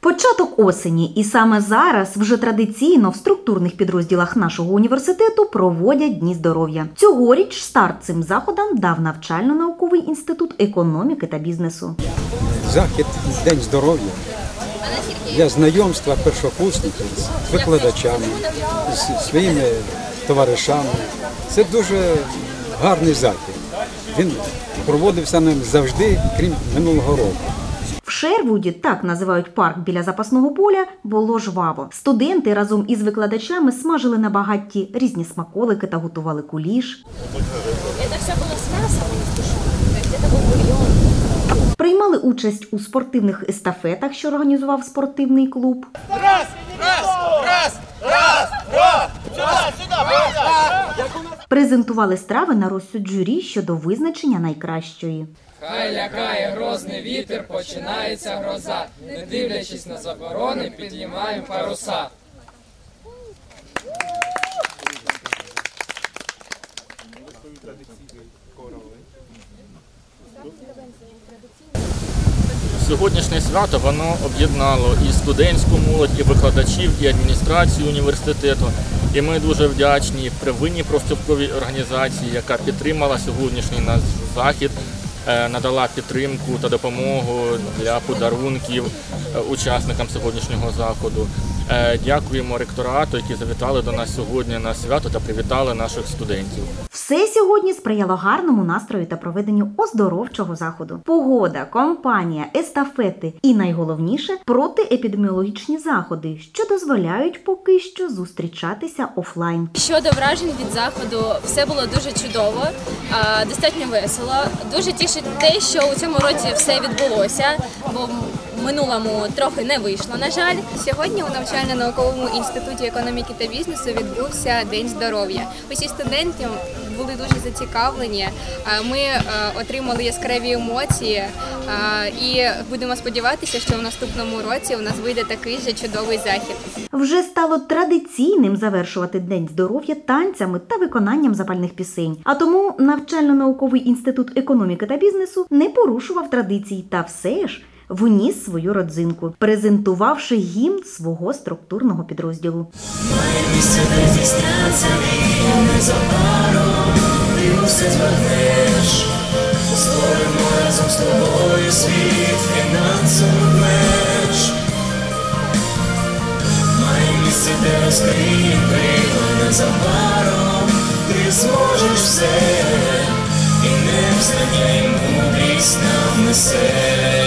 Початок осені, і саме зараз вже традиційно в структурних підрозділах нашого університету проводять дні здоров'я. Цьогоріч старт цим заходам дав навчально-науковий інститут економіки та бізнесу. захід День здоров'я для знайомства першокурсників з викладачами, з своїми товаришами. Це дуже гарний захід. Він проводився ним завжди, крім минулого року. В Шервуді, так називають парк біля запасного поля, було жваво. Студенти разом із викладачами смажили на багатті різні смаколики та готували куліш. Это все было с мясом и с тушенкой. То есть это был бульон. Приймали участь у спортивних естафетах, що організував спортивний клуб. Презентували страви на розсуд журі щодо визначення найкращої. Хай лякає грозний вітер, починається гроза. Не дивлячись на заборони, підіймаємо паруса. Сьогоднішнє свято воно об'єднало і студентську молодь, і викладачів, і адміністрацію університету. І ми дуже вдячні первинній профспілковій організації, яка підтримала сьогоднішній наш захід, е, надала підтримку та допомогу для подарунків е, учасникам сьогоднішнього заходу. Е, Дякуємо ректорату, які завітали до нас сьогодні на свято та привітали наших студентів. Все сьогодні сприяло гарному настрою та проведенню оздоровчого заходу. Погода, компанія, естафети і найголовніше протиепідеміологічні заходи, що дозволяють поки що зустрічатися офлайн. Щодо вражень від заходу, все було дуже чудово, достатньо весело. Дуже тішить те, що у цьому році все відбулося, бо минулому трохи не вийшло, на жаль. Сьогодні у навчально-науковому інституті економіки та бізнесу відбувся День здоров'я. Усі студенти були дуже зацікавлені. Ми е, отримали яскраві емоції е, і будемо сподіватися, що в наступному році у нас вийде такий же чудовий захід. Вже стало традиційним завершувати День здоров'я танцями та виконанням запальних пісень. А тому навчально-науковий інститут економіки та бізнесу не порушував традицій та все ж вніс свою родзинку, презентувавши гімн свого структурного підрозділу. Ти усе збагнеш. Створимо разом з тобою світ фінансових меж. Має місце, де розкриє крила незабаром, ти зможеш все, і невзнання й мудрість нам несе.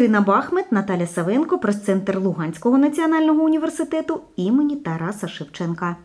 Ірина Бахмет, Наталя Савенко, прес-центр Луганського національного університету імені Тараса Шевченка.